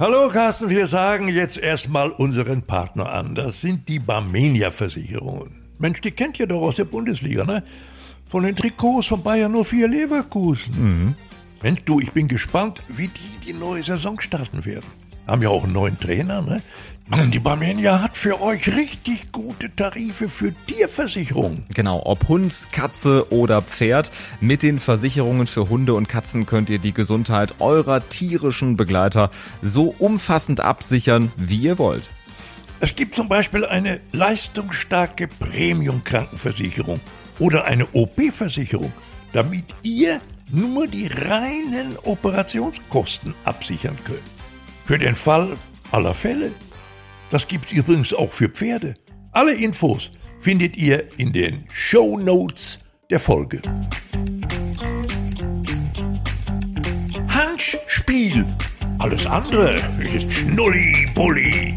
Hallo Carsten, wir sagen jetzt erstmal unseren Partner an. Das sind die Barmenia Versicherungen. Mensch, die kennt ihr doch aus der Bundesliga, ne? Von den Trikots von Bayern 04 Leverkusen. Mhm. Mensch, du, ich bin gespannt, wie die die neue Saison starten werden. Haben ja auch einen neuen Trainer, ne? Die Barmenia hat für euch richtig gute Tarife für Tierversicherungen. Genau, ob Hund, Katze oder Pferd. Mit den Versicherungen für Hunde und Katzen könnt ihr die Gesundheit eurer tierischen Begleiter so umfassend absichern, wie ihr wollt. Es gibt zum Beispiel eine leistungsstarke Premium-Krankenversicherung oder eine OP-Versicherung, damit ihr nur die reinen Operationskosten absichern könnt. Für den Fall aller Fälle das gibt's übrigens auch für Pferde. Alle Infos findet ihr in den Show Notes der Folge. Hanschspiel. Alles andere ist Schnulli-Bulli.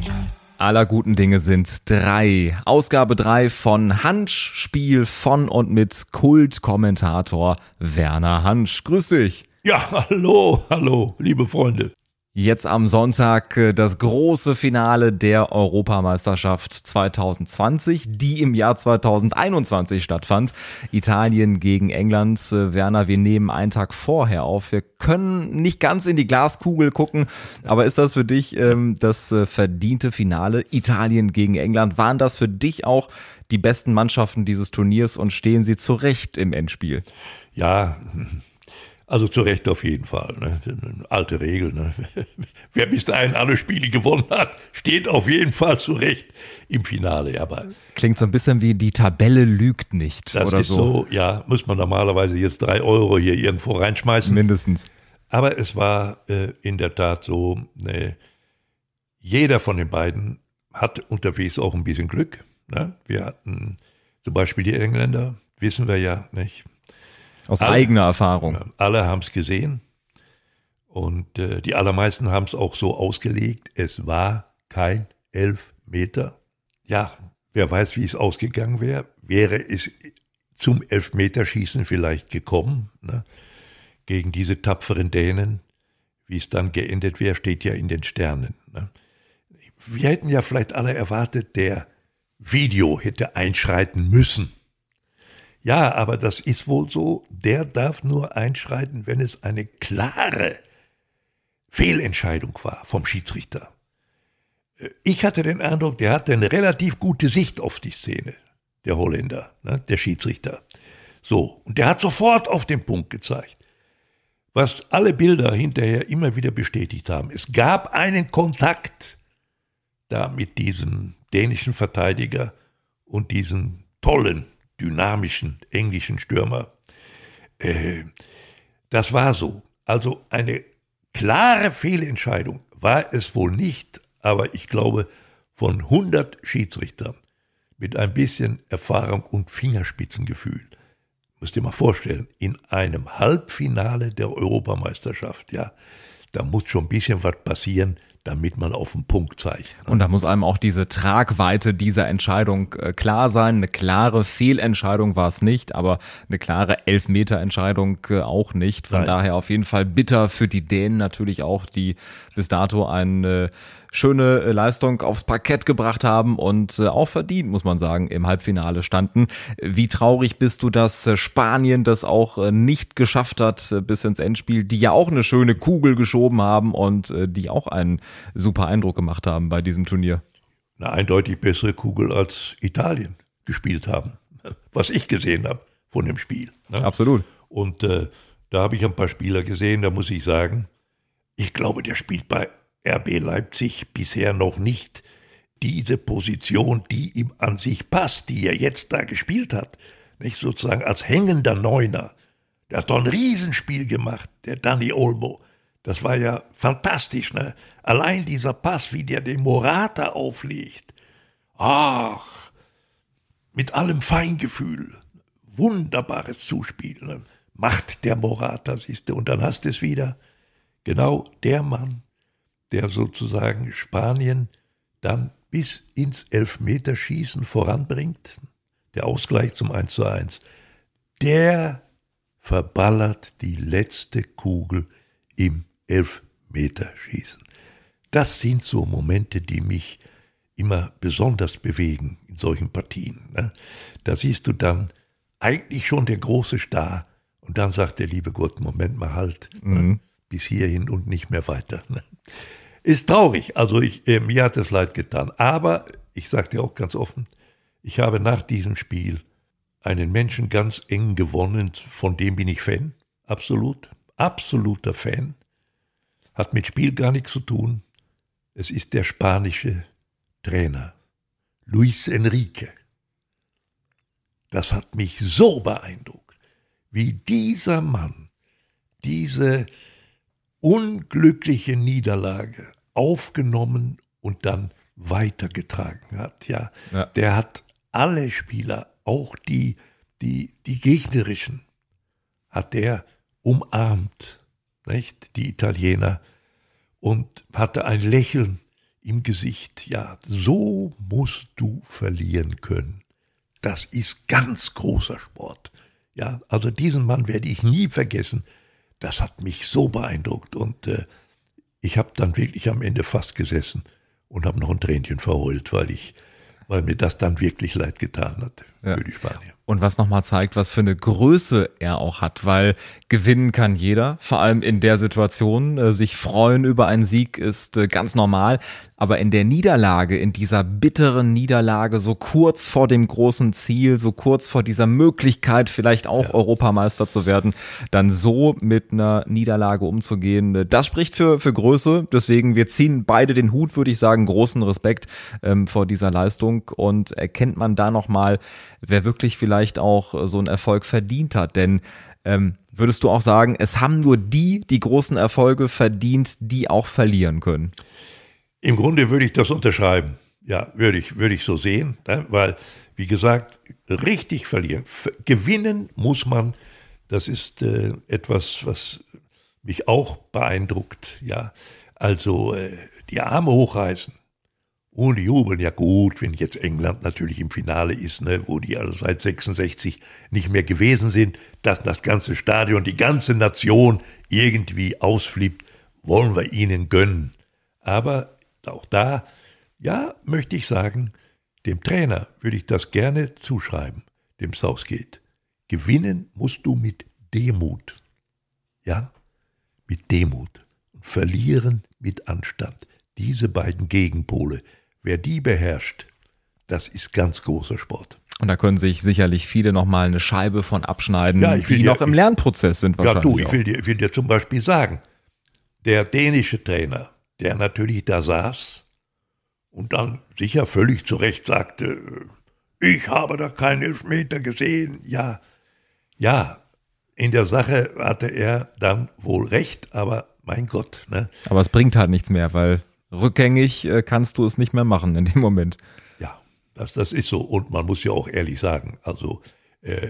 Aller guten Dinge sind drei. Ausgabe drei von Hanschspiel von und mit Kultkommentator Werner Hansch. Grüß dich. Ja, hallo, hallo, liebe Freunde. Jetzt am Sonntag äh, das große Finale der Europameisterschaft 2020, die im Jahr 2021 stattfand. Italien gegen England. Äh, Werner, wir nehmen einen Tag vorher auf. Wir können nicht ganz in die Glaskugel gucken, aber ist das für dich ähm, das äh, verdiente Finale Italien gegen England? Waren das für dich auch die besten Mannschaften dieses Turniers und stehen sie zurecht im Endspiel? Ja, also zu Recht auf jeden Fall. Ne? Alte Regel. Ne? Wer bis dahin alle Spiele gewonnen hat, steht auf jeden Fall zu Recht im Finale. Aber Klingt so ein bisschen wie die Tabelle lügt nicht. Das oder ist so. so, ja, muss man normalerweise jetzt drei Euro hier irgendwo reinschmeißen. Mindestens. Aber es war äh, in der Tat so, ne, jeder von den beiden hat unterwegs auch ein bisschen Glück. Ne? Wir hatten zum Beispiel die Engländer, wissen wir ja, nicht? Aus alle, eigener Erfahrung. Alle haben es gesehen und äh, die allermeisten haben es auch so ausgelegt. Es war kein Elfmeter. Ja, wer weiß, wie es ausgegangen wäre. Wäre es zum Elfmeterschießen vielleicht gekommen, ne? gegen diese tapferen Dänen. Wie es dann geendet wäre, steht ja in den Sternen. Ne? Wir hätten ja vielleicht alle erwartet, der Video hätte einschreiten müssen. Ja, aber das ist wohl so, der darf nur einschreiten, wenn es eine klare Fehlentscheidung war vom Schiedsrichter. Äh, ich hatte den Eindruck, der hatte eine relativ gute Sicht auf die Szene, der Holländer, ne, der Schiedsrichter. So, und der hat sofort auf den Punkt gezeigt, was alle Bilder hinterher immer wieder bestätigt haben. Es gab einen Kontakt da mit diesem dänischen Verteidiger und diesem tollen dynamischen englischen Stürmer. Äh, das war so. Also eine klare Fehlentscheidung war es wohl nicht, aber ich glaube, von 100 Schiedsrichtern mit ein bisschen Erfahrung und Fingerspitzengefühl, musst dir mal vorstellen, in einem Halbfinale der Europameisterschaft, ja, da muss schon ein bisschen was passieren, damit man auf den Punkt zeigt. Und da muss einem auch diese Tragweite dieser Entscheidung äh, klar sein. Eine klare Fehlentscheidung war es nicht, aber eine klare Elfmeterentscheidung äh, auch nicht. Von Nein. daher auf jeden Fall bitter für die Dänen natürlich auch, die bis dato ein äh, schöne äh, Leistung aufs Parkett gebracht haben und äh, auch verdient, muss man sagen, im Halbfinale standen. Wie traurig bist du, dass äh, Spanien das auch nicht geschafft hat bis ins Endspiel, die ja auch eine schöne Kugel geschoben haben und die auch einen super Eindruck gemacht haben bei diesem Turnier? Eine eindeutig bessere Kugel als Italien gespielt haben, was ich gesehen habe von dem Spiel. Ne? Absolut. Und äh, da habe ich ein paar Spieler gesehen, da muss ich sagen, ich glaube, der spielt bei RB Leipzig bisher noch nicht diese Position, die ihm an sich passt, die er jetzt da gespielt hat. Nicht sozusagen als hängender Neuner. Der hat doch ein Riesenspiel gemacht, der Danny Olmo. Das war ja fantastisch, ne? Allein dieser Pass, wie der den Morata auflegt. Ach, mit allem Feingefühl. Wunderbares Zuspiel. Ne? Macht der Morata, siehst du, und dann hast du es wieder. Genau der Mann, der sozusagen Spanien dann bis ins Elfmeterschießen voranbringt, der Ausgleich zum 1 zu 1, der verballert die letzte Kugel im Elfmeterschießen. das sind so Momente, die mich immer besonders bewegen in solchen Partien. Ne? Da siehst du dann eigentlich schon der große Star und dann sagt der liebe Gott, Moment mal halt, ne? mhm. bis hierhin und nicht mehr weiter. Ne? Ist traurig, also ich, äh, mir hat es leid getan. Aber ich sage dir auch ganz offen, ich habe nach diesem Spiel einen Menschen ganz eng gewonnen, von dem bin ich Fan, absolut, absoluter Fan. Hat mit Spiel gar nichts zu tun. Es ist der spanische Trainer, Luis Enrique. Das hat mich so beeindruckt, wie dieser Mann diese unglückliche Niederlage aufgenommen und dann weitergetragen hat. Ja, ja. der hat alle Spieler, auch die, die, die gegnerischen, hat der umarmt, nicht? Die Italiener und hatte ein Lächeln im Gesicht. Ja, so musst du verlieren können. Das ist ganz großer Sport. Ja, also diesen Mann werde ich nie vergessen. Das hat mich so beeindruckt und äh, ich habe dann wirklich am Ende fast gesessen und habe noch ein Tränchen verheult, weil ich, weil mir das dann wirklich leid getan hat ja. für die Spanier. Und was nochmal zeigt, was für eine Größe er auch hat, weil gewinnen kann jeder, vor allem in der Situation. Äh, sich freuen über einen Sieg ist äh, ganz normal. Aber in der Niederlage, in dieser bitteren Niederlage, so kurz vor dem großen Ziel, so kurz vor dieser Möglichkeit, vielleicht auch ja. Europameister zu werden, dann so mit einer Niederlage umzugehen, äh, das spricht für, für Größe. Deswegen, wir ziehen beide den Hut, würde ich sagen, großen Respekt ähm, vor dieser Leistung und erkennt man da nochmal, wer wirklich vielleicht auch äh, so einen Erfolg verdient hat. Denn ähm, würdest du auch sagen, es haben nur die die großen Erfolge verdient, die auch verlieren können? Im Grunde würde ich das unterschreiben. Ja, würde ich, würde ich so sehen, ne? weil, wie gesagt, richtig verlieren. Gewinnen muss man, das ist äh, etwas, was mich auch beeindruckt. Ja, also äh, die Arme hochreißen, und jubeln, ja gut, wenn jetzt England natürlich im Finale ist, ne, wo die also seit 66 nicht mehr gewesen sind, dass das ganze Stadion, die ganze Nation irgendwie ausflippt, wollen wir ihnen gönnen. Aber auch da, ja, möchte ich sagen, dem Trainer würde ich das gerne zuschreiben, dem Southgate. Gewinnen musst du mit Demut. Ja, mit Demut. Und verlieren mit Anstand. Diese beiden Gegenpole, Wer die beherrscht, das ist ganz großer Sport. Und da können sich sicherlich viele nochmal eine Scheibe von abschneiden, ja, die dir, noch im Lernprozess sind wahrscheinlich. Ja, du, ich will, dir, ich will dir zum Beispiel sagen, der dänische Trainer, der natürlich da saß und dann sicher völlig zu Recht sagte, ich habe da keinen Elfmeter gesehen. Ja, ja, in der Sache hatte er dann wohl recht, aber mein Gott. Ne? Aber es bringt halt nichts mehr, weil rückgängig äh, kannst du es nicht mehr machen in dem Moment. Ja, das, das ist so. Und man muss ja auch ehrlich sagen, also äh,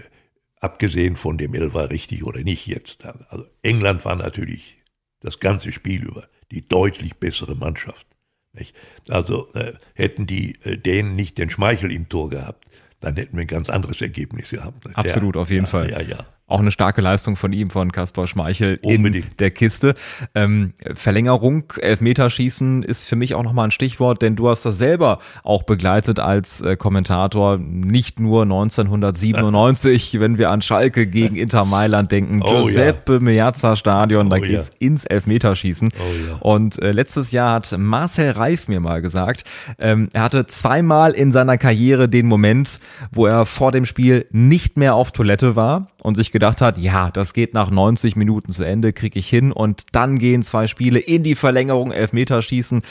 abgesehen von dem Elfer richtig oder nicht jetzt. Also England war natürlich das ganze Spiel über die deutlich bessere Mannschaft. Nicht? Also äh, hätten die äh, Dänen nicht den Schmeichel im Tor gehabt, dann hätten wir ein ganz anderes Ergebnis gehabt. Absolut, ja, auf jeden ja, Fall. Ja, ja auch eine starke Leistung von ihm, von Kaspar Schmeichel Unbedingt. in der Kiste. Ähm, Verlängerung, Elfmeterschießen ist für mich auch nochmal ein Stichwort, denn du hast das selber auch begleitet als äh, Kommentator, nicht nur 1997, wenn wir an Schalke gegen Inter Mailand denken, oh, Giuseppe ja. Meazza Stadion, da oh, geht's ja. ins Elfmeterschießen. Oh, ja. Und äh, letztes Jahr hat Marcel Reif mir mal gesagt, ähm, er hatte zweimal in seiner Karriere den Moment, wo er vor dem Spiel nicht mehr auf Toilette war und sich gedacht hat, ja, das geht nach 90 Minuten zu Ende, kriege ich hin. Und dann gehen zwei Spiele in die Verlängerung, Elfmeterschießen.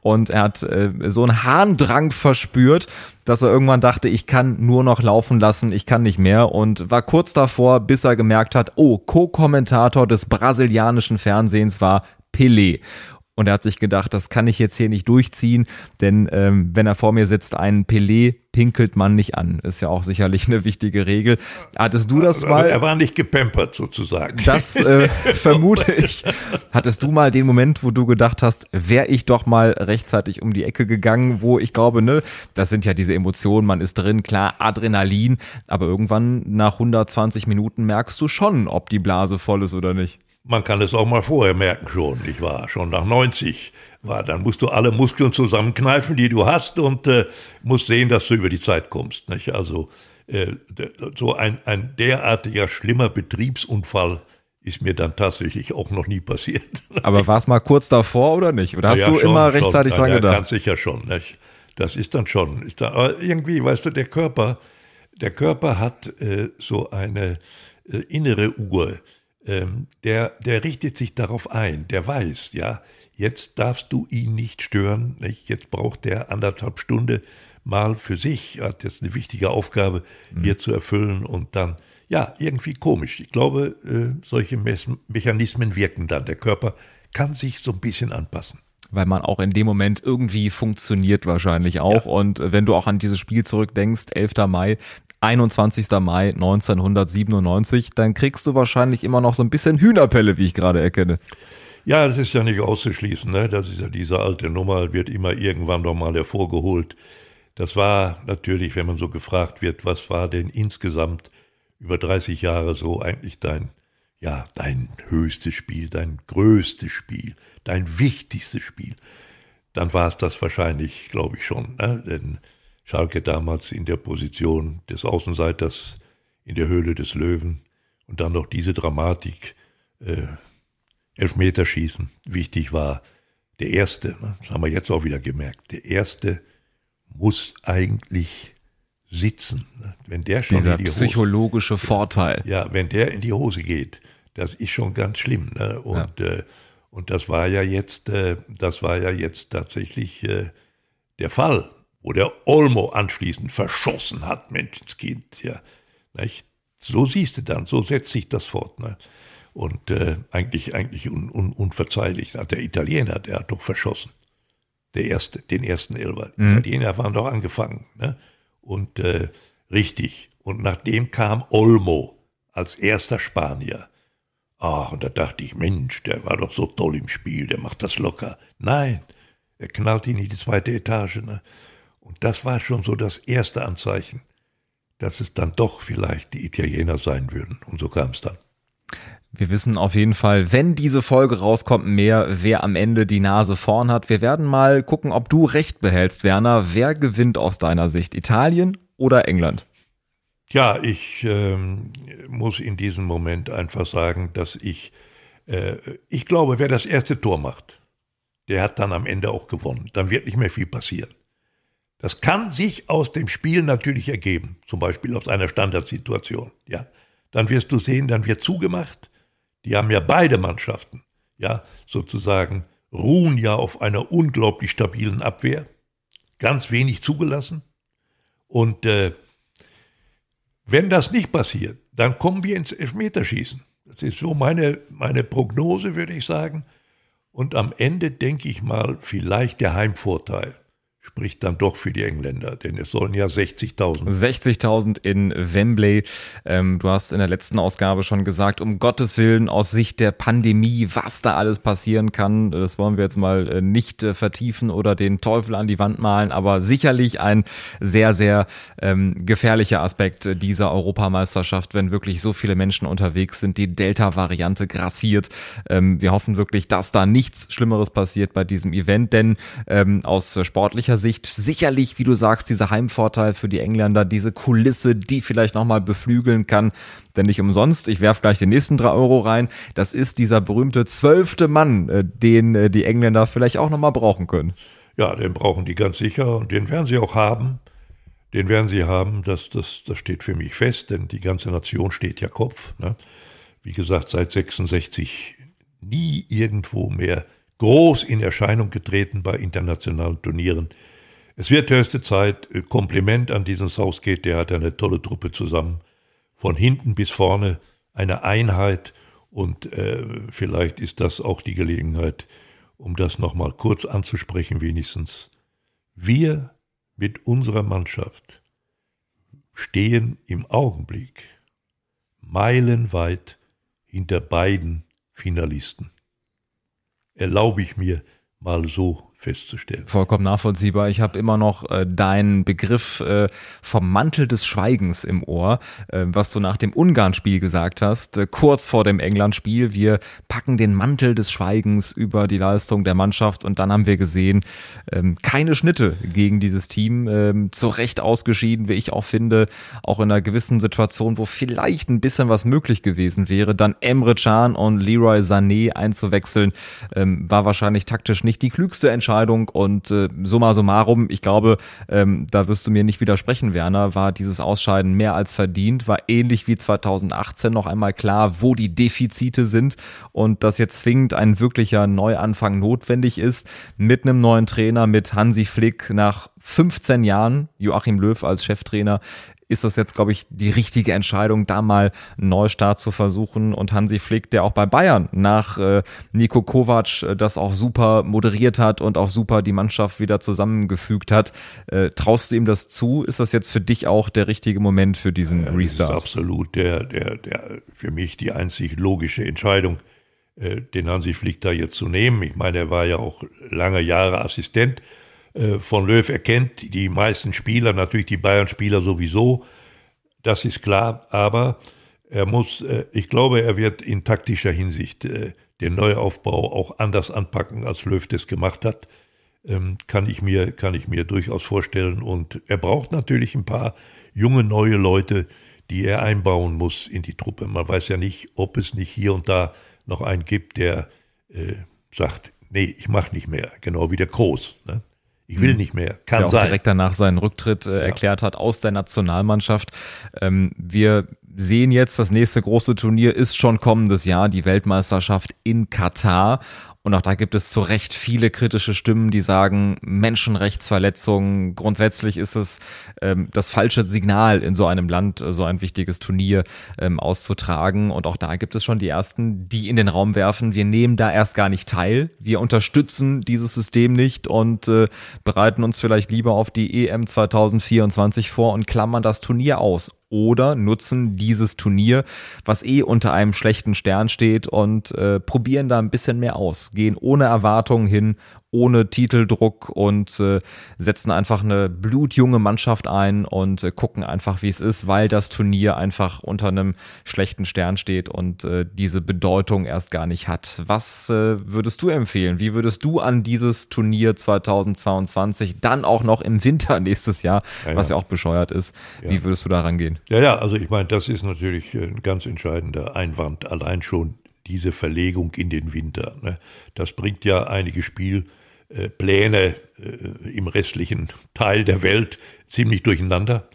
Und er hat äh, so einen Harndrang verspürt, dass er irgendwann dachte, ich kann nur noch laufen lassen, ich kann nicht mehr. Und war kurz davor, bis er gemerkt hat, oh, Co-Kommentator des brasilianischen Fernsehens war Pelé. Und er hat sich gedacht, das kann ich jetzt hier nicht durchziehen, denn ähm, wenn er vor mir sitzt, einen Pelé pinkelt man nicht an. Ist ja auch sicherlich eine wichtige Regel. Hattest du das mal? er war nicht gepampert sozusagen. Das äh, vermute ich. Hattest du mal den Moment, wo du gedacht hast, wäre ich doch mal rechtzeitig um die Ecke gegangen, wo ich glaube, ne, das sind ja diese Emotionen, man ist drin, klar, Adrenalin, aber irgendwann nach 120 Minuten merkst du schon, ob die Blase voll ist oder nicht man kann es auch mal vorher merken schon, nicht wahr? Schon nach 90. war. Dann musst du alle Muskeln zusammenkneifen, die du hast und äh, musst sehen, dass du über die Zeit kommst. Nicht? Also äh, so ein, ein derartiger schlimmer Betriebsunfall ist mir dann tatsächlich auch noch nie passiert. Aber war es mal kurz davor oder nicht? Oder hast ja, du schon, immer rechtzeitig schon, dran gedacht? Ja, ganz sicher schon. Nicht? Das ist dann schon. Ist da, aber irgendwie, weißt du, der Körper, der Körper hat äh, so eine äh, innere Uhr. Ähm, der, der richtet sich darauf ein. Der weiß, ja, jetzt darfst du ihn nicht stören. Nicht? Jetzt braucht der anderthalb Stunden mal für sich. Hat jetzt eine wichtige Aufgabe mhm. hier zu erfüllen und dann ja, irgendwie komisch. Ich glaube, äh, solche Mechanismen wirken dann. Der Körper kann sich so ein bisschen anpassen weil man auch in dem Moment irgendwie funktioniert wahrscheinlich auch. Ja. Und wenn du auch an dieses Spiel zurückdenkst, 11. Mai, 21. Mai 1997, dann kriegst du wahrscheinlich immer noch so ein bisschen Hühnerpelle, wie ich gerade erkenne. Ja, das ist ja nicht auszuschließen. Ne? Das ist ja diese alte Nummer, wird immer irgendwann noch mal hervorgeholt. Das war natürlich, wenn man so gefragt wird, was war denn insgesamt über 30 Jahre so eigentlich dein, ja, dein höchstes Spiel, dein größtes Spiel, dein wichtigstes Spiel, dann war es das wahrscheinlich, glaube ich schon. Ne? Denn Schalke damals in der Position des Außenseiters in der Höhle des Löwen und dann noch diese Dramatik, äh, Elfmeterschießen, wichtig war, der Erste, ne? das haben wir jetzt auch wieder gemerkt, der Erste muss eigentlich sitzen. Wenn der schon Dieser in die psychologische Hose, Vorteil. Ja, wenn der in die Hose geht, das ist schon ganz schlimm. Ne? Und, ja. äh, und das war ja jetzt, äh, das war ja jetzt tatsächlich äh, der Fall, wo der Olmo anschließend verschossen hat, Menschenskind. Ja, nicht? So siehst du dann, so setzt sich das fort. Ne? Und äh, eigentlich, eigentlich un, un, unverzeihlich. Der Italiener, der hat doch verschossen. Der erste, den ersten Elber. Mhm. Italiener waren doch angefangen. Ne? Und äh, richtig. Und nachdem kam Olmo als erster Spanier. Ach, und da dachte ich, Mensch, der war doch so toll im Spiel, der macht das locker. Nein, er knallt ihn in die zweite Etage. Ne? Und das war schon so das erste Anzeichen, dass es dann doch vielleicht die Italiener sein würden. Und so kam es dann. Wir wissen auf jeden Fall, wenn diese Folge rauskommt, mehr, wer am Ende die Nase vorn hat. Wir werden mal gucken, ob du recht behältst, Werner. Wer gewinnt aus deiner Sicht? Italien oder England? Ja, ich ähm, muss in diesem Moment einfach sagen, dass ich, äh, ich glaube, wer das erste Tor macht, der hat dann am Ende auch gewonnen. Dann wird nicht mehr viel passieren. Das kann sich aus dem Spiel natürlich ergeben, zum Beispiel aus einer Standardsituation. Ja, dann wirst du sehen, dann wird zugemacht die haben ja beide Mannschaften, ja, sozusagen ruhen ja auf einer unglaublich stabilen Abwehr, ganz wenig zugelassen. Und äh, wenn das nicht passiert, dann kommen wir ins Elfmeterschießen. Das ist so meine, meine Prognose, würde ich sagen. Und am Ende denke ich mal, vielleicht der Heimvorteil spricht dann doch für die Engländer, denn es sollen ja 60.000. 60.000 in Wembley. Ähm, du hast in der letzten Ausgabe schon gesagt, um Gottes Willen aus Sicht der Pandemie, was da alles passieren kann, das wollen wir jetzt mal äh, nicht äh, vertiefen oder den Teufel an die Wand malen, aber sicherlich ein sehr, sehr ähm, gefährlicher Aspekt dieser Europameisterschaft, wenn wirklich so viele Menschen unterwegs sind, die Delta-Variante grassiert. Ähm, wir hoffen wirklich, dass da nichts Schlimmeres passiert bei diesem Event, denn ähm, aus sportlicher Sicht sicherlich, wie du sagst, dieser Heimvorteil für die Engländer, diese Kulisse, die vielleicht nochmal beflügeln kann. Denn nicht umsonst, ich werfe gleich den nächsten drei Euro rein, das ist dieser berühmte zwölfte Mann, äh, den äh, die Engländer vielleicht auch nochmal brauchen können. Ja, den brauchen die ganz sicher und den werden sie auch haben. Den werden sie haben, das, das, das steht für mich fest, denn die ganze Nation steht ja Kopf. Ne? Wie gesagt, seit 66 nie irgendwo mehr groß in Erscheinung getreten bei internationalen Turnieren. Es wird höchste Zeit. Äh, Kompliment an diesen Southgate, der hat eine tolle Truppe zusammen. Von hinten bis vorne eine Einheit und äh, vielleicht ist das auch die Gelegenheit, um das nochmal kurz anzusprechen wenigstens. Wir mit unserer Mannschaft stehen im Augenblick meilenweit hinter beiden Finalisten. Erlaube ich mir mal so festzustellen. Vollkommen nachvollziehbar. Ich habe immer noch äh, deinen Begriff äh, vom Mantel des Schweigens im Ohr, äh, was du nach dem Ungarn-Spiel gesagt hast, äh, kurz vor dem England-Spiel. Wir packen den Mantel des Schweigens über die Leistung der Mannschaft und dann haben wir gesehen, ähm, keine Schnitte gegen dieses Team, ähm, zu Recht ausgeschieden, wie ich auch finde, auch in einer gewissen Situation, wo vielleicht ein bisschen was möglich gewesen wäre, dann Emre Can und Leroy Sané einzuwechseln, ähm, war wahrscheinlich taktisch nicht die klügste Entscheidung Entscheidung und äh, summa summarum, ich glaube, ähm, da wirst du mir nicht widersprechen, Werner, war dieses Ausscheiden mehr als verdient, war ähnlich wie 2018 noch einmal klar, wo die Defizite sind und dass jetzt zwingend ein wirklicher Neuanfang notwendig ist mit einem neuen Trainer, mit Hansi Flick nach 15 Jahren, Joachim Löw als Cheftrainer, ist das jetzt, glaube ich, die richtige Entscheidung, da mal einen Neustart zu versuchen. Und Hansi Flick, der auch bei Bayern nach äh, Nico Kovac äh, das auch super moderiert hat und auch super die Mannschaft wieder zusammengefügt hat. Äh, traust du ihm das zu? Ist das jetzt für dich auch der richtige Moment für diesen ja, Restart? Das ist absolut der, der, der, für mich die einzig logische Entscheidung, äh, den Hansi Flick da jetzt zu nehmen. Ich meine, er war ja auch lange Jahre Assistent von Löw erkennt die meisten Spieler, natürlich die Bayern-Spieler sowieso, das ist klar, aber er muss, äh, ich glaube, er wird in taktischer Hinsicht äh, den Neuaufbau auch anders anpacken, als Löw das gemacht hat. Ähm, kann ich mir, kann ich mir durchaus vorstellen. Und er braucht natürlich ein paar junge, neue Leute, die er einbauen muss in die Truppe. Man weiß ja nicht, ob es nicht hier und da noch einen gibt, der äh, sagt, nee, ich mache nicht mehr, genau wie der Groß. Ne? Ich will hm. nicht mehr. Kann der auch sein. direkt danach seinen Rücktritt äh, ja. erklärt hat aus der Nationalmannschaft. Ähm, wir sehen jetzt, das nächste große Turnier ist schon kommendes Jahr, die Weltmeisterschaft in Katar. Und auch da gibt es zu Recht viele kritische Stimmen, die sagen, Menschenrechtsverletzungen, grundsätzlich ist es ähm, das falsche Signal in so einem Land, äh, so ein wichtiges Turnier ähm, auszutragen. Und auch da gibt es schon die ersten, die in den Raum werfen, wir nehmen da erst gar nicht teil, wir unterstützen dieses System nicht und äh, bereiten uns vielleicht lieber auf die EM 2024 vor und klammern das Turnier aus oder nutzen dieses Turnier, was eh unter einem schlechten Stern steht und äh, probieren da ein bisschen mehr aus, gehen ohne Erwartungen hin, ohne Titeldruck und äh, setzen einfach eine blutjunge Mannschaft ein und äh, gucken einfach, wie es ist, weil das Turnier einfach unter einem schlechten Stern steht und äh, diese Bedeutung erst gar nicht hat. Was äh, würdest du empfehlen? Wie würdest du an dieses Turnier 2022 dann auch noch im Winter nächstes Jahr, ja, was ja auch bescheuert ist, ja. wie würdest du da rangehen? Ja, ja, also ich meine, das ist natürlich ein ganz entscheidender Einwand, allein schon diese Verlegung in den Winter. Ne? Das bringt ja einige Spiel äh, Pläne äh, im restlichen Teil der Welt ziemlich durcheinander.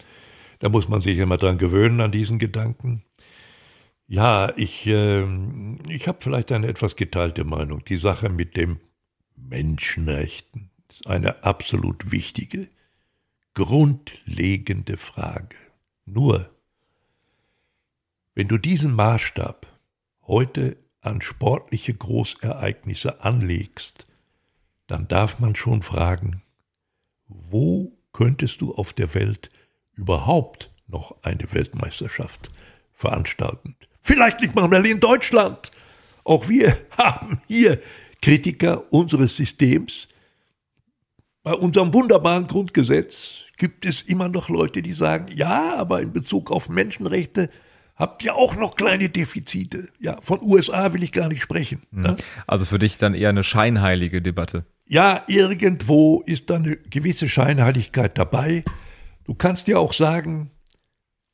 Da muss man sich immer dran gewöhnen an diesen Gedanken. Ja, ich, äh, ich habe vielleicht eine etwas geteilte Meinung. Die Sache mit dem Menschenrechten ist eine absolut wichtige, grundlegende Frage. Nur, wenn du diesen Maßstab heute an sportliche Großereignisse anlegst, dann darf man schon fragen, wo könntest du auf der Welt überhaupt noch eine Weltmeisterschaft veranstalten? Vielleicht nicht mal in Deutschland. Auch wir haben hier Kritiker unseres Systems. Bei unserem wunderbaren Grundgesetz gibt es immer noch Leute, die sagen, ja, aber in Bezug auf Menschenrechte habt ihr auch noch kleine Defizite. Ja, von USA will ich gar nicht sprechen. Ne? Also für dich dann eher eine scheinheilige Debatte. Ja, irgendwo ist da eine gewisse Scheinheiligkeit dabei. Du kannst ja auch sagen,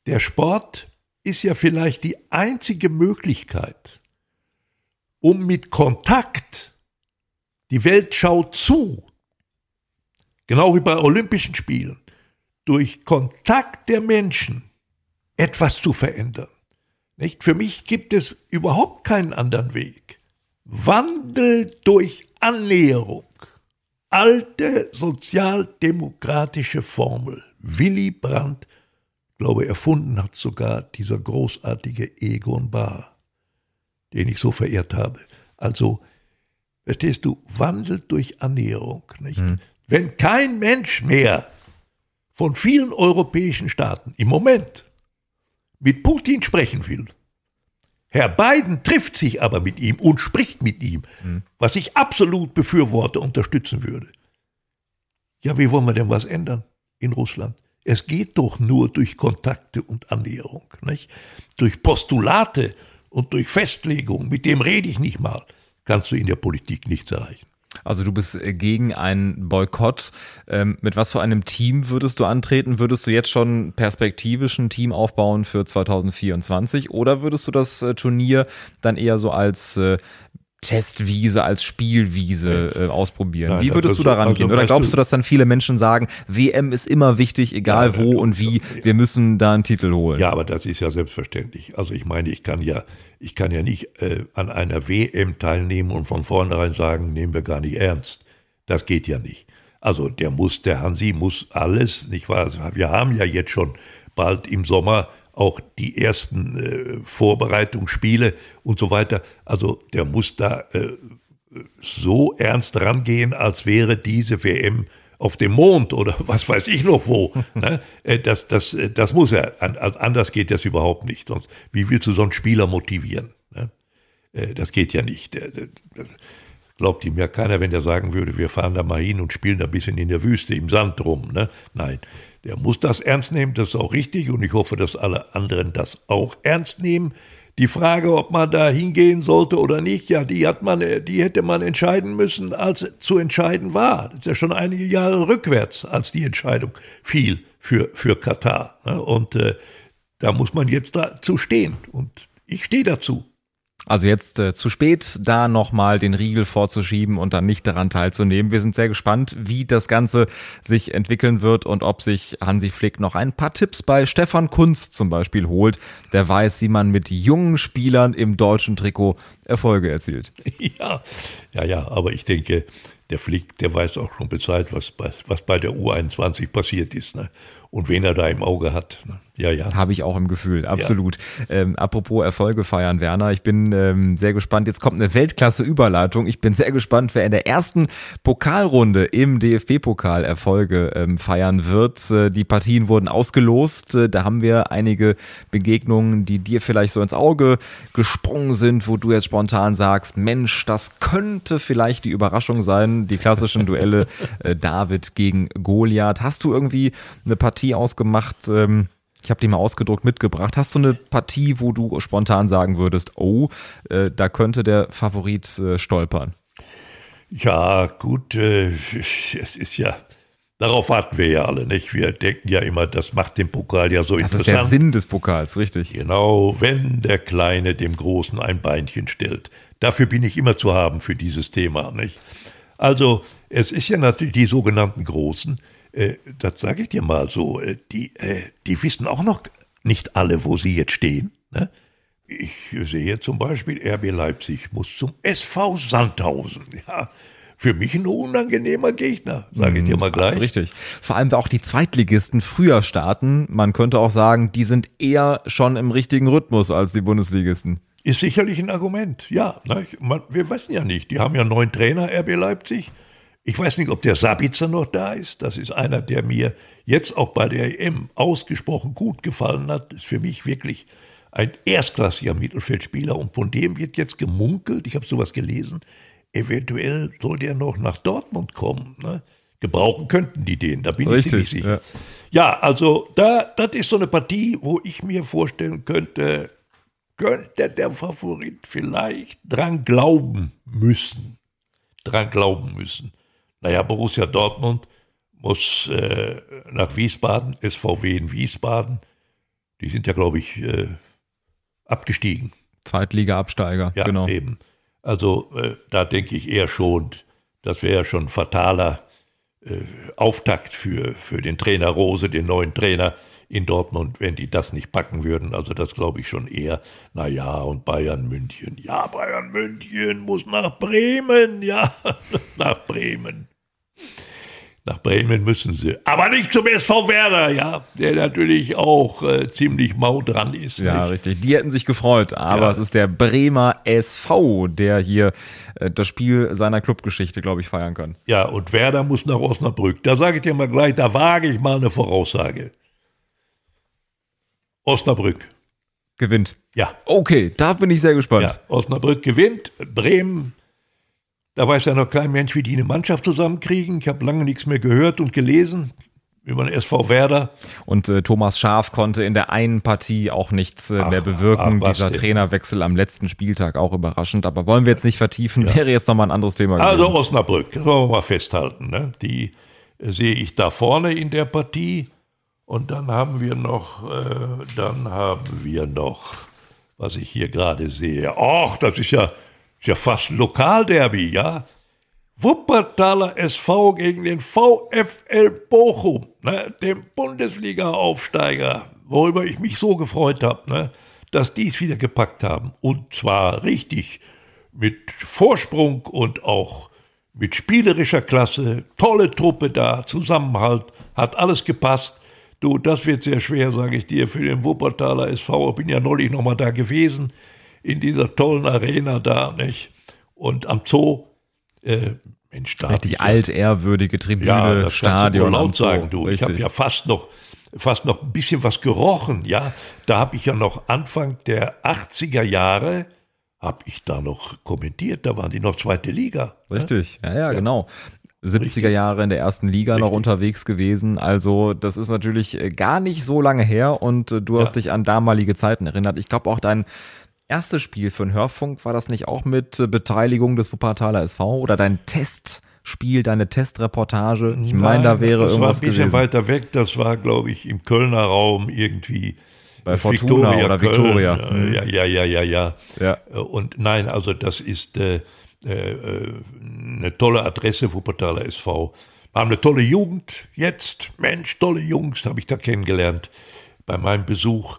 der Sport ist ja vielleicht die einzige Möglichkeit, um mit Kontakt, die Welt schaut zu, genau wie bei Olympischen Spielen, durch Kontakt der Menschen etwas zu verändern. Nicht? Für mich gibt es überhaupt keinen anderen Weg. Wandel durch Annäherung. Alte sozialdemokratische Formel. Willy Brandt, glaube erfunden hat sogar dieser großartige Egon Bahr, den ich so verehrt habe. Also, verstehst du, wandelt durch Annäherung. Nicht? Hm. Wenn kein Mensch mehr von vielen europäischen Staaten im Moment mit Putin sprechen will, Herr Biden trifft sich aber mit ihm und spricht mit ihm, mhm. was ich absolut befürworte, unterstützen würde. Ja, wie wollen wir denn was ändern in Russland? Es geht doch nur durch Kontakte und Annäherung, nicht? Durch Postulate und durch Festlegung, mit dem rede ich nicht mal, kannst du in der Politik nichts erreichen. Also du bist äh, gegen einen Boykott. Ähm, mit was für einem Team würdest du antreten? Würdest du jetzt schon perspektivisch ein Team aufbauen für 2024 oder würdest du das äh, Turnier dann eher so als äh, Testwiese, als Spielwiese äh, ausprobieren. Nein, Wie würdest du daran also, gehen? Oder glaubst du, dass dann viele Menschen sagen, WM ist immer wichtig, egal ja, wo und wie, wir müssen da einen Titel holen? Ja, aber das ist ja selbstverständlich. Also ich meine, ich kann ja, ich kann ja nicht äh, an einer WM teilnehmen und von vornherein sagen, nehmen wir gar nicht ernst. Das geht ja nicht. Also der muss, der Hansi muss alles, nicht wahr? Also wir haben ja jetzt schon bald im Sommer auch die ersten äh, Vorbereitungsspiele und so weiter. Also der muss da äh, so ernst rangehen, als wäre diese WM auf dem Mond oder was weiß ich noch wo. ne? Äh, das, das, äh, das muss er. Anders geht das überhaupt nicht. Sonst, wie willst du so einen Spieler motivieren? Ne? Äh, das geht ja nicht. Glaubt ihm ja keiner, wenn der sagen würde, wir fahren da mal hin und spielen da ein bisschen in der Wüste im Sand rum. Ne? Nein, der muss das ernst nehmen, das ist auch richtig und ich hoffe, dass alle anderen das auch ernst nehmen. Die Frage, ob man da hingehen sollte oder nicht, ja, die hat man, die hätte man entscheiden müssen, als zu entscheiden war. Das ist ja schon einige Jahre rückwärts, als die Entscheidung fiel für, für Katar. Ne? Und äh, da muss man jetzt dazu stehen. Und ich stehe dazu. Also jetzt äh, zu spät, da nochmal den Riegel vorzuschieben und dann nicht daran teilzunehmen. Wir sind sehr gespannt, wie das Ganze sich entwickeln wird und ob sich Hansi Flick noch ein paar Tipps bei Stefan Kunz zum Beispiel holt. Der weiß, wie man mit jungen Spielern im deutschen Trikot Erfolge erzielt. Ja, ja, ja, aber ich denke, der Flick, der weiß auch schon was, was, was bei der U21 passiert ist. Ne? Und wen er da im Auge hat. Ne? Ja, ja. Habe ich auch im Gefühl, absolut. Ja. Ähm, apropos Erfolge feiern, Werner, ich bin ähm, sehr gespannt. Jetzt kommt eine Weltklasse-Überleitung. Ich bin sehr gespannt, wer in der ersten Pokalrunde im DFB-Pokal Erfolge ähm, feiern wird. Äh, die Partien wurden ausgelost. Äh, da haben wir einige Begegnungen, die dir vielleicht so ins Auge gesprungen sind, wo du jetzt spontan sagst, Mensch, das könnte vielleicht die Überraschung sein. Die klassischen Duelle äh, David gegen Goliath. Hast du irgendwie eine Partie ausgemacht? Ähm, ich habe die mal ausgedruckt mitgebracht. Hast du eine Partie, wo du spontan sagen würdest, oh, äh, da könnte der Favorit äh, stolpern? Ja, gut, äh, es ist ja, darauf warten wir ja alle, nicht? Wir denken ja immer, das macht den Pokal ja so das interessant. Das ist der Sinn des Pokals, richtig. Genau, wenn der Kleine dem Großen ein Beinchen stellt. Dafür bin ich immer zu haben für dieses Thema, nicht? Also, es ist ja natürlich die sogenannten Großen, äh, das sage ich dir mal so, äh, die, äh, die wissen auch noch nicht alle, wo sie jetzt stehen. Ne? Ich sehe zum Beispiel, RB Leipzig muss zum SV Sandhausen. Ja, für mich ein unangenehmer Gegner, sage ich dir mal gleich. Richtig. Vor allem, weil auch die Zweitligisten früher starten. Man könnte auch sagen, die sind eher schon im richtigen Rhythmus als die Bundesligisten. Ist sicherlich ein Argument, ja. Ne? wir wissen ja nicht. Die haben ja neun Trainer, RB Leipzig. Ich weiß nicht, ob der Sabitzer noch da ist. Das ist einer, der mir jetzt auch bei der EM ausgesprochen gut gefallen hat. Ist für mich wirklich ein erstklassiger Mittelfeldspieler und von dem wird jetzt gemunkelt, ich habe sowas gelesen, eventuell soll der noch nach Dortmund kommen. Ne? Gebrauchen könnten die den, da bin Richtig, ich ziemlich sicher. Ja. ja, also da, das ist so eine Partie, wo ich mir vorstellen könnte, könnte der Favorit vielleicht dran glauben müssen. Dran glauben müssen. Naja, Borussia Dortmund muss äh, nach Wiesbaden, SVW in Wiesbaden. Die sind ja, glaube ich, äh, abgestiegen. Zweitliga-Absteiger, ja, genau. eben. Also äh, da denke ich eher schon, das wäre schon ein fataler äh, Auftakt für, für den Trainer Rose, den neuen Trainer in Dortmund, wenn die das nicht packen würden. Also das glaube ich schon eher. Naja, und Bayern München. Ja, Bayern München muss nach Bremen. Ja, nach Bremen. Nach Bremen müssen sie. Aber nicht zum SV Werder, ja, der natürlich auch äh, ziemlich mau dran ist. Ja, nicht? richtig. Die hätten sich gefreut, aber ja. es ist der Bremer SV, der hier äh, das Spiel seiner Clubgeschichte, glaube ich, feiern kann. Ja, und Werder muss nach Osnabrück. Da sage ich dir mal gleich, da wage ich mal eine Voraussage. Osnabrück. Gewinnt. Ja. Okay, da bin ich sehr gespannt. Ja, Osnabrück gewinnt, Bremen Da weiß ja noch kein Mensch, wie die eine Mannschaft zusammenkriegen. Ich habe lange nichts mehr gehört und gelesen über den SV Werder. Und äh, Thomas Schaf konnte in der einen Partie auch nichts äh, ach, mehr bewirken. Ach, Dieser denn? Trainerwechsel am letzten Spieltag auch überraschend. Aber wollen wir jetzt nicht vertiefen, ja. wäre jetzt nochmal ein anderes Thema. Also gewesen. Osnabrück, sollen wir mal festhalten. Ne? Die äh, sehe ich da vorne in der Partie. Und dann haben wir noch, äh, dann haben wir noch, was ich hier gerade sehe. Ach, das ist ja, ist ja fast Lokalderby, ja. Wuppertaler SV gegen den VfL Bochum, ne, dem Bundesliga-Aufsteiger, worüber ich mich so gefreut habe, ne, dass die es wieder gepackt haben. Und zwar richtig mit Vorsprung und auch mit spielerischer Klasse, tolle Truppe da, Zusammenhalt, hat alles gepasst. Du, das wird sehr schwer, sage ich dir, für den Wuppertaler SV. Ich bin ja neulich nochmal da gewesen, in dieser tollen Arena da, nicht? Und am Zoo äh, Mensch, da Richtig alt, ehrwürdige Tribüne, ja, das Stadion. Du laut sagen, du. Richtig. Ich habe ja fast noch, fast noch ein bisschen was gerochen, ja. Da habe ich ja noch Anfang der 80er Jahre, habe ich da noch kommentiert, da waren die noch zweite Liga. Ne? Richtig, ja, ja, ja. genau. 70er Richtig. Jahre in der ersten Liga Richtig. noch unterwegs gewesen. Also das ist natürlich äh, gar nicht so lange her und äh, du hast ja. dich an damalige Zeiten erinnert. Ich glaube auch dein erste Spiel für den Hörfunk, war das nicht auch mit äh, Beteiligung des Wuppertaler SV oder dein Testspiel, deine Testreportage? Ich meine, da wäre das irgendwas. Das war ein bisschen gewesen. weiter weg, das war, glaube ich, im Kölner Raum irgendwie. Bei Fortuna Victoria, oder Köln. Victoria. Mhm. Ja, ja, ja, ja, ja, ja. Äh, und nein, also das ist äh, äh, eine tolle Adresse, Wuppertaler SV. Wir haben eine tolle Jugend jetzt. Mensch, tolle Jungs habe ich da kennengelernt bei meinem Besuch.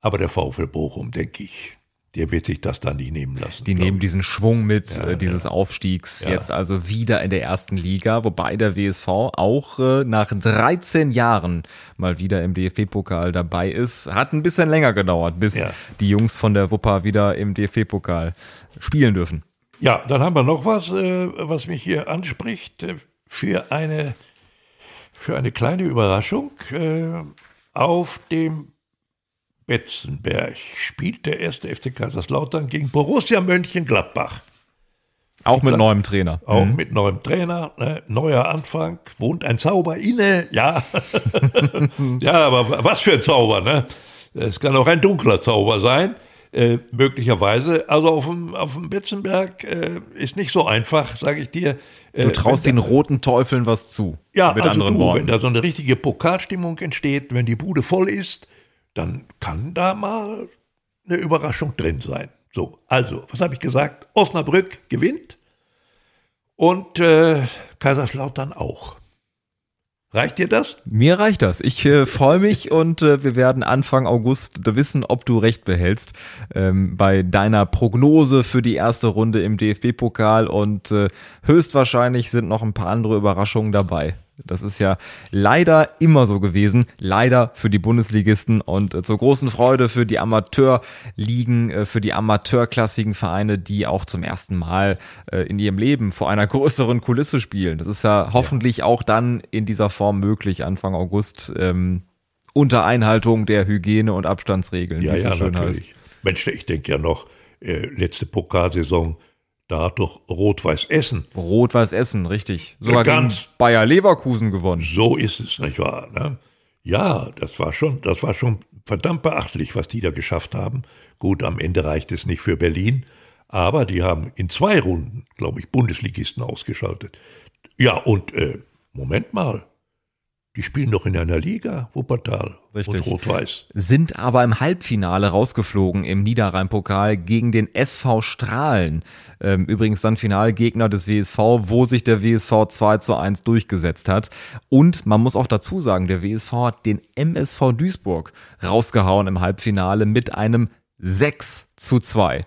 Aber der VfL Bochum, denke ich, der wird sich das dann nicht nehmen lassen. Die nehmen ich. diesen Schwung mit ja, äh, dieses ja. Aufstiegs ja. jetzt also wieder in der ersten Liga, wobei der WSV auch äh, nach 13 Jahren mal wieder im DFB-Pokal dabei ist. Hat ein bisschen länger gedauert, bis die Jungs von der Wupper wieder im DFB-Pokal spielen dürfen. Ja, dann haben wir noch was, äh, was mich hier anspricht, äh, für eine, für eine kleine Überraschung. Äh, auf dem Betzenberg spielt der erste FC Kaiserslautern gegen Borussia Mönchengladbach. Auch mit neuem Trainer. Auch mhm. mit neuem Trainer, ne? neuer Anfang, wohnt ein Zauber inne, ja. ja, aber was für ein Zauber, ne? Es kann auch ein dunkler Zauber sein, äh, möglicherweise. Also auf dem, auf dem Betzenberg äh, ist nicht so einfach, sage ich dir. Äh, du traust den roten Teufeln was zu. Ja, mit also anderen du, Worten. wenn da so eine richtige Pokalstimmung entsteht, wenn die Bude voll ist, dann kann da mal eine Überraschung drin sein. So, also, was habe ich gesagt? Osnabrück gewinnt und äh, Kaiserslautern auch. Reicht dir das? Mir reicht das. Ich äh, freue mich und äh, wir werden Anfang August wissen, ob du recht behältst ähm, bei deiner Prognose für die erste Runde im DFB-Pokal und äh, höchstwahrscheinlich sind noch ein paar andere Überraschungen dabei. Das ist ja leider immer so gewesen. Leider für die Bundesligisten und äh, zur großen Freude für die Amateurligen, äh, für die amateurklassigen Vereine, die auch zum ersten Mal äh, in ihrem Leben vor einer größeren Kulisse spielen. Das ist ja hoffentlich ja. auch dann in dieser Form möglich, Anfang August, ähm, unter Einhaltung der Hygiene- und Abstandsregeln. Ja, ja, so natürlich. Heißt. Mensch, ich denke ja noch, äh, letzte Pokalsaison da hat doch Rot-Weiß Essen. Rot-Weiß Essen, richtig. Sogar ganz, Bayer Leverkusen gewonnen. So ist es, nicht wahr? Ne? Ja, das war schon, das war schon verdammt beachtlich, was die da geschafft haben. Gut, am Ende reicht es nicht für Berlin, aber die haben in zwei Runden, glaube ich, Bundesligisten ausgeschaltet. Ja, und äh, Moment mal, die spielen doch in einer Liga, Wuppertal Richtig. und Rot-Weiß. Sind aber im Halbfinale rausgeflogen im Niederrhein-Pokal gegen den SV Strahlen. Ähm, übrigens dann Finalgegner des WSV, wo sich der WSV 2 zu 1 durchgesetzt hat. Und man muss auch dazu sagen, der WSV hat den MSV Duisburg rausgehauen im Halbfinale mit einem 6 zu 2.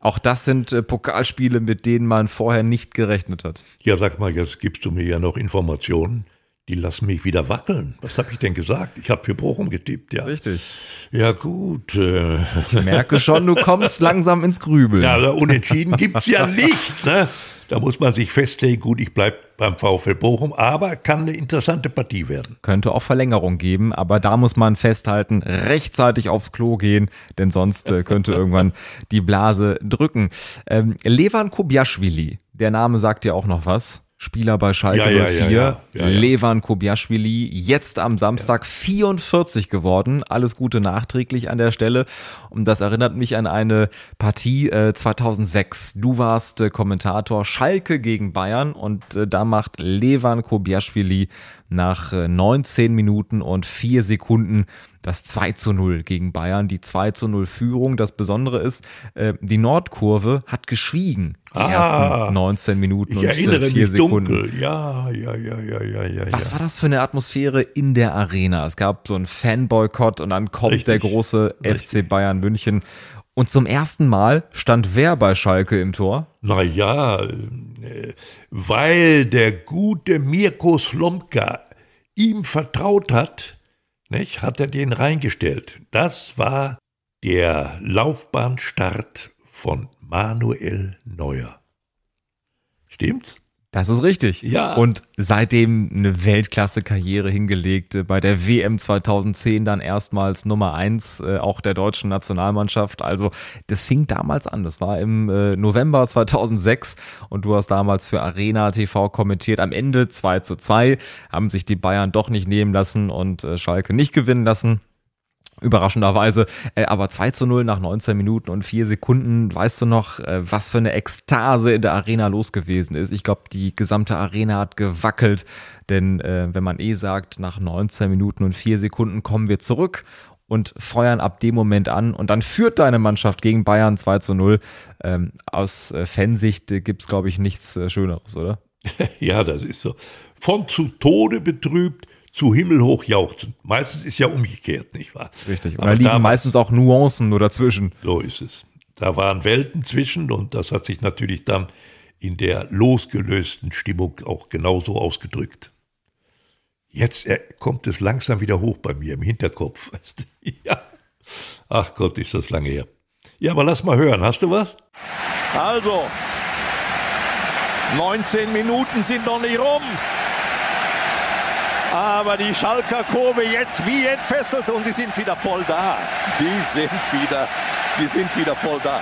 Auch das sind äh, Pokalspiele, mit denen man vorher nicht gerechnet hat. Ja, sag mal, jetzt gibst du mir ja noch Informationen die lassen mich wieder wackeln. Was habe ich denn gesagt? Ich habe für Bochum getippt, ja. Richtig. Ja, gut. Äh. Ich merke schon, du kommst langsam ins Grübeln. Ja, unentschieden gibt's ja nicht. Ne? Da muss man sich festlegen, gut, ich bleibe beim VfL Bochum, aber kann eine interessante Partie werden. Könnte auch Verlängerung geben, aber da muss man festhalten, rechtzeitig aufs Klo gehen, denn sonst äh, könnte irgendwann die Blase drücken. Ähm, Levan Kobiaschwili, Der Name sagt dir auch noch was. Spieler bei Schalke ja, 04, ja, ja, ja, Levan Kobiaschwili, jetzt am Samstag 44 geworden. Alles Gute nachträglich an der Stelle. Und das erinnert mich an eine Partie äh, 2006. Du warst äh, Kommentator Schalke gegen Bayern und äh, da macht Levan Kobiaschwili nach 19 äh, Minuten und 4 Sekunden das 2 zu 0 gegen Bayern, die 2 zu 0 Führung. Das Besondere ist, äh, die Nordkurve hat geschwiegen die ah, ersten 19 Minuten und erinnere 4 mich Sekunden. Dunkel. Ja, ja, ja, ja, ja, ja. Was war das für eine Atmosphäre in der Arena? Es gab so einen Fanboykott und dann kommt Richtig. der große Richtig. FC Bayern München und zum ersten Mal stand wer bei Schalke im Tor? Naja, äh, weil der gute Mirko Slomka ihm vertraut hat, nicht, hat er den reingestellt. Das war der Laufbahnstart von Manuel Neuer. Stimmt's? Das ist richtig. Ja. Und seitdem eine Weltklasse-Karriere hingelegt. Äh, bei der WM 2010 dann erstmals Nummer eins äh, auch der deutschen Nationalmannschaft. Also das fing damals an. Das war im äh, November 2006 und du hast damals für Arena TV kommentiert. Am Ende 2 zu 2 haben sich die Bayern doch nicht nehmen lassen und äh, Schalke nicht gewinnen lassen. Überraschenderweise, äh, aber 2 zu 0 nach 19 Minuten und 4 Sekunden. Weißt du noch, äh, was für eine Ekstase in der Arena los gewesen ist? Ich glaube, die gesamte Arena hat gewackelt, denn äh, wenn man eh sagt, nach 19 Minuten und 4 Sekunden kommen wir zurück und feuern ab dem Moment an und dann führt deine Mannschaft gegen Bayern 2 zu 0. Ähm, aus äh, Fansicht gibt es, glaube ich, nichts Schöneres, oder? ja, das ist so. Von zu Tode betrübt zu himmelhoch jauchzen. Meistens ist ja umgekehrt, nicht wahr? Richtig. Und da liegen damals, meistens auch Nuancen nur dazwischen. So ist es. Da waren Welten zwischen und das hat sich natürlich dann in der losgelösten Stimmung auch genauso ausgedrückt. Jetzt äh, kommt es langsam wieder hoch bei mir im Hinterkopf. ja. Ach Gott, ist das lange her. Ja, aber lass mal hören. Hast du was? Also, 19 Minuten sind noch nicht rum. Aber die Schalker Kurve jetzt wie entfesselt und sie sind wieder voll da. Sie sind wieder, sie sind wieder voll da.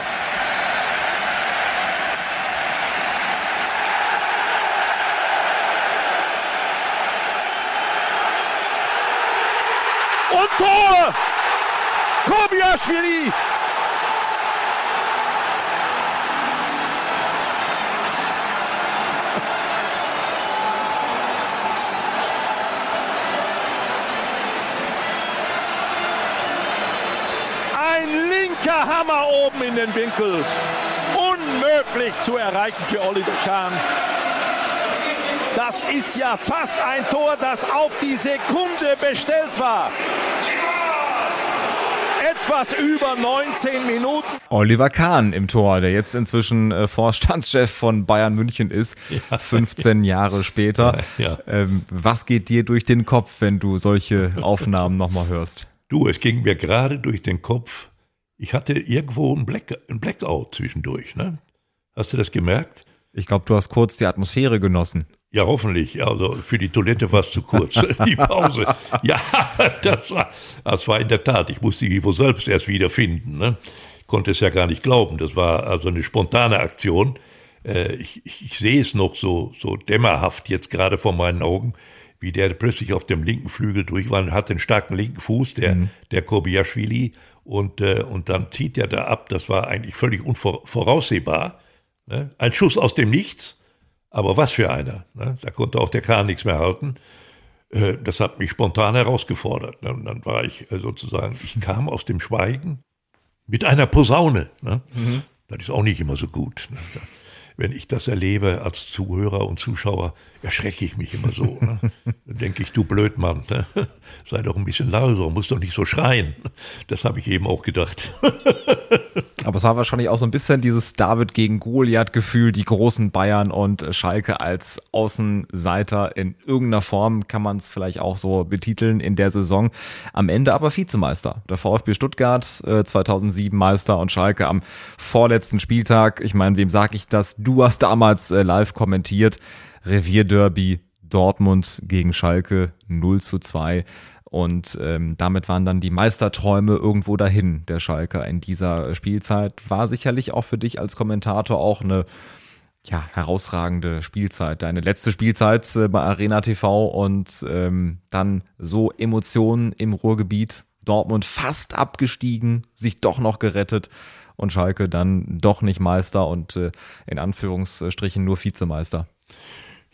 Und Tor! Kobiaschwili oben in den Winkel. Unmöglich zu erreichen für Oliver Kahn. Das ist ja fast ein Tor, das auf die Sekunde bestellt war. Etwas über 19 Minuten. Oliver Kahn im Tor, der jetzt inzwischen äh, Vorstandschef von Bayern München ist, ja. 15 Jahre später. Ja, ja. Ähm, was geht dir durch den Kopf, wenn du solche Aufnahmen nochmal hörst? Du, es ging mir gerade durch den Kopf, ich hatte irgendwo ein, Black, ein Blackout zwischendurch. Ne? Hast du das gemerkt? Ich glaube, du hast kurz die Atmosphäre genossen. Ja, hoffentlich. Also für die Toilette war es zu kurz, die Pause. Ja, das war, das war in der Tat. Ich musste die wohl selbst erst wiederfinden. Ne? Ich konnte es ja gar nicht glauben. Das war also eine spontane Aktion. Äh, ich, ich, ich sehe es noch so, so dämmerhaft jetzt gerade vor meinen Augen, wie der plötzlich auf dem linken Flügel durch war und hat den starken linken Fuß, der, mhm. der Kobiaschwili, und, äh, und dann zieht er da ab. Das war eigentlich völlig unvoraussehbar. Ne? Ein Schuss aus dem Nichts, aber was für einer. Ne? Da konnte auch der Kahn nichts mehr halten. Äh, das hat mich spontan herausgefordert. Ne? Und dann war ich äh, sozusagen, ich kam aus dem Schweigen mit einer Posaune. Ne? Mhm. Das ist auch nicht immer so gut. Ne? wenn ich das erlebe als Zuhörer und Zuschauer, erschrecke ich mich immer so. Ne? Dann denke ich, du Blödmann, ne? sei doch ein bisschen leiser, musst doch nicht so schreien. Das habe ich eben auch gedacht. Aber es war wahrscheinlich auch so ein bisschen dieses David gegen Goliath-Gefühl, die großen Bayern und Schalke als Außenseiter in irgendeiner Form kann man es vielleicht auch so betiteln in der Saison. Am Ende aber Vizemeister. Der VfB Stuttgart äh, 2007 Meister und Schalke am vorletzten Spieltag. Ich meine, wem sage ich das? Du hast damals äh, live kommentiert. Revierderby Dortmund gegen Schalke 0 zu 2. Und ähm, damit waren dann die Meisterträume irgendwo dahin, der Schalker in dieser Spielzeit. War sicherlich auch für dich als Kommentator auch eine ja, herausragende Spielzeit. Deine letzte Spielzeit äh, bei Arena TV und ähm, dann so Emotionen im Ruhrgebiet. Dortmund fast abgestiegen, sich doch noch gerettet und Schalke dann doch nicht Meister und äh, in Anführungsstrichen nur Vizemeister.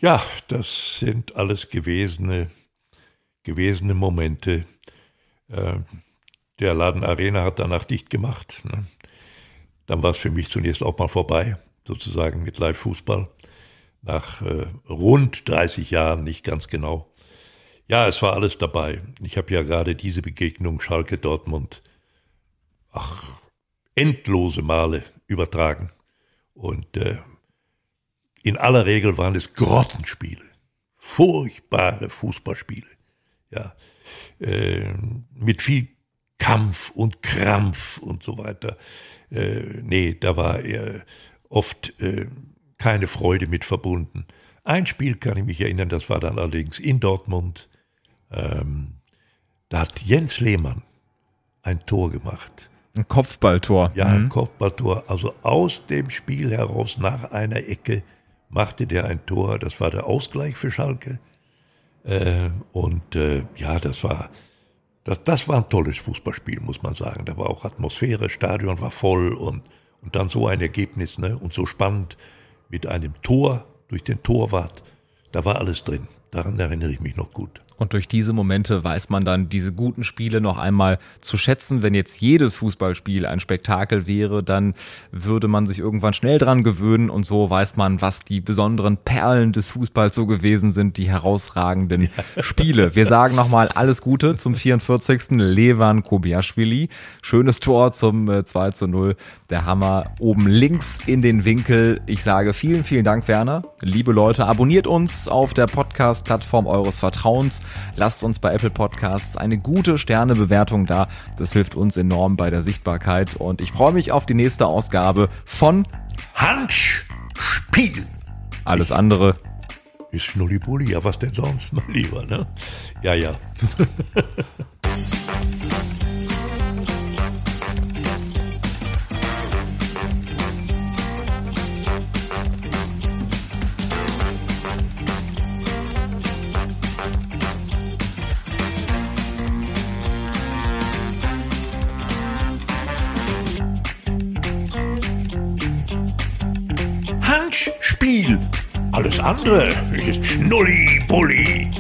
Ja, das sind alles gewesene, gewesene Momente. Äh, der Laden Arena hat danach dicht gemacht. Ne? Dann war es für mich zunächst auch mal vorbei sozusagen mit Live-Fußball. Nach äh, rund 30 Jahren, nicht ganz genau. Ja, es war alles dabei. Ich habe ja gerade diese Begegnung Schalke Dortmund, ach, endlose Male übertragen. Und äh, in aller Regel waren es Grottenspiele, furchtbare Fußballspiele. Ja, äh, mit viel Kampf und Krampf und so weiter. Äh, nee, da war er oft äh, keine Freude mit verbunden. Ein Spiel kann ich mich erinnern, das war dann allerdings in Dortmund. Ähm, da hat Jens Lehmann ein Tor gemacht. Ein Kopfballtor. Ja, ein mhm. Kopfballtor. Also aus dem Spiel heraus nach einer Ecke machte der ein Tor. Das war der Ausgleich für Schalke. Äh, und äh, ja, das war, das, das war ein tolles Fußballspiel, muss man sagen. Da war auch Atmosphäre, Stadion war voll und und dann so ein Ergebnis, ne? Und so spannend mit einem Tor durch den Torwart. Da war alles drin. Daran erinnere ich mich noch gut. Und durch diese Momente weiß man dann diese guten Spiele noch einmal zu schätzen. Wenn jetzt jedes Fußballspiel ein Spektakel wäre, dann würde man sich irgendwann schnell dran gewöhnen und so weiß man, was die besonderen Perlen des Fußballs so gewesen sind, die herausragenden. Spiele. Wir sagen nochmal alles Gute zum 44. Levan Kobiaschwili. Schönes Tor zum 2 äh, zu 0. Der Hammer oben links in den Winkel. Ich sage vielen, vielen Dank, Werner. Liebe Leute, abonniert uns auf der Podcast-Plattform eures Vertrauens. Lasst uns bei Apple Podcasts eine gute Sternebewertung da. Das hilft uns enorm bei der Sichtbarkeit. Und ich freue mich auf die nächste Ausgabe von Handspiel. Alles andere ist Schnullibulli. Ja, was denn sonst, mein Lieber, ne? Ja, ja. Alles andere ist Schnulli-Bulli.